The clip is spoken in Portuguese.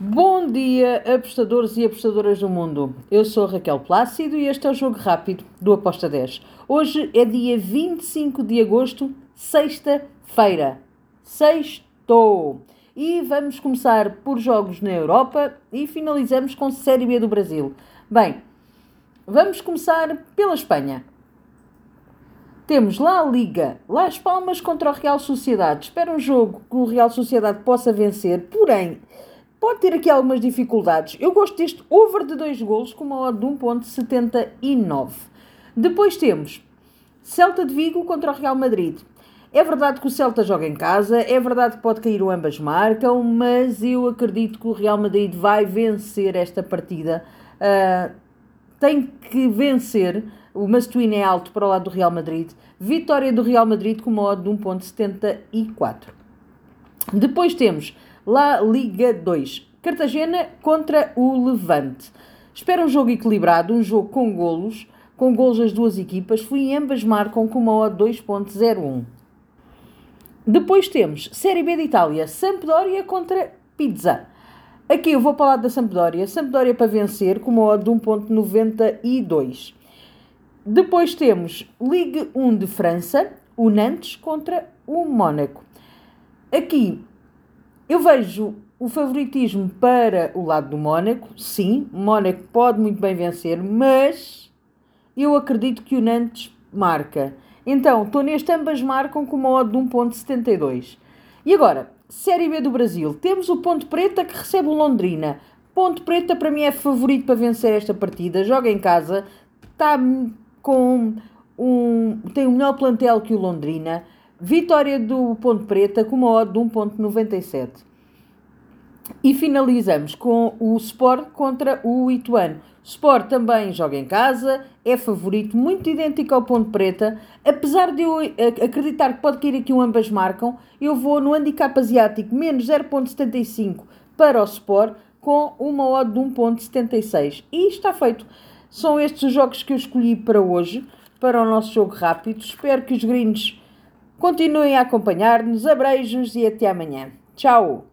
Bom dia, apostadores e apostadoras do mundo. Eu sou Raquel Plácido e este é o Jogo Rápido do Aposta 10. Hoje é dia 25 de agosto, sexta-feira. Sextou! E vamos começar por jogos na Europa e finalizamos com Série B do Brasil. Bem, vamos começar pela Espanha. Temos lá a Liga, Las Palmas contra o Real Sociedade. Espero um jogo que o Real Sociedade possa vencer, porém, pode ter aqui algumas dificuldades. Eu gosto deste over de 2 golos com uma odd de 1.79. Depois temos Celta de Vigo contra o Real Madrid. É verdade que o Celta joga em casa, é verdade que pode cair o ambas marcam, mas eu acredito que o Real Madrid vai vencer esta partida. Uh, tem que vencer o Mastuíno é alto para o lado do Real Madrid. Vitória do Real Madrid com uma odd de 1.74. Depois temos La Liga 2. Cartagena contra o Levante. Espero um jogo equilibrado, um jogo com golos, com golos das duas equipas. Fui ambas marcam com uma odd 2.01. Depois temos Série B de Itália, Sampdoria contra Pizza. Aqui eu vou o lado da Sampdoria. Sampdoria para vencer com uma odd de 1.92. Depois temos Ligue 1 de França, o Nantes contra o Mónaco. Aqui eu vejo o favoritismo para o lado do Mónaco. Sim, o Mónaco pode muito bem vencer, mas eu acredito que o Nantes marca. Então, estou neste, ambas marcam com uma odd de 1.72. E agora, Série B do Brasil. Temos o Ponte Preta que recebe o Londrina. Ponte Preta para mim é favorito para vencer esta partida. Joga em casa, está com um, tem o melhor plantel que o Londrina. Vitória do Ponte Preta com uma odd de 1.97. E finalizamos com o Sport contra o Ituano. Sport também joga em casa, é favorito, muito idêntico ao Ponte Preta. Apesar de eu acreditar que pode cair aqui um ambas marcam, eu vou no handicap asiático menos 0.75 para o Sport com uma odd de 1.76. E está feito. São estes os jogos que eu escolhi para hoje, para o nosso jogo rápido. Espero que os gringos continuem a acompanhar-nos. Abreijos e até amanhã. Tchau!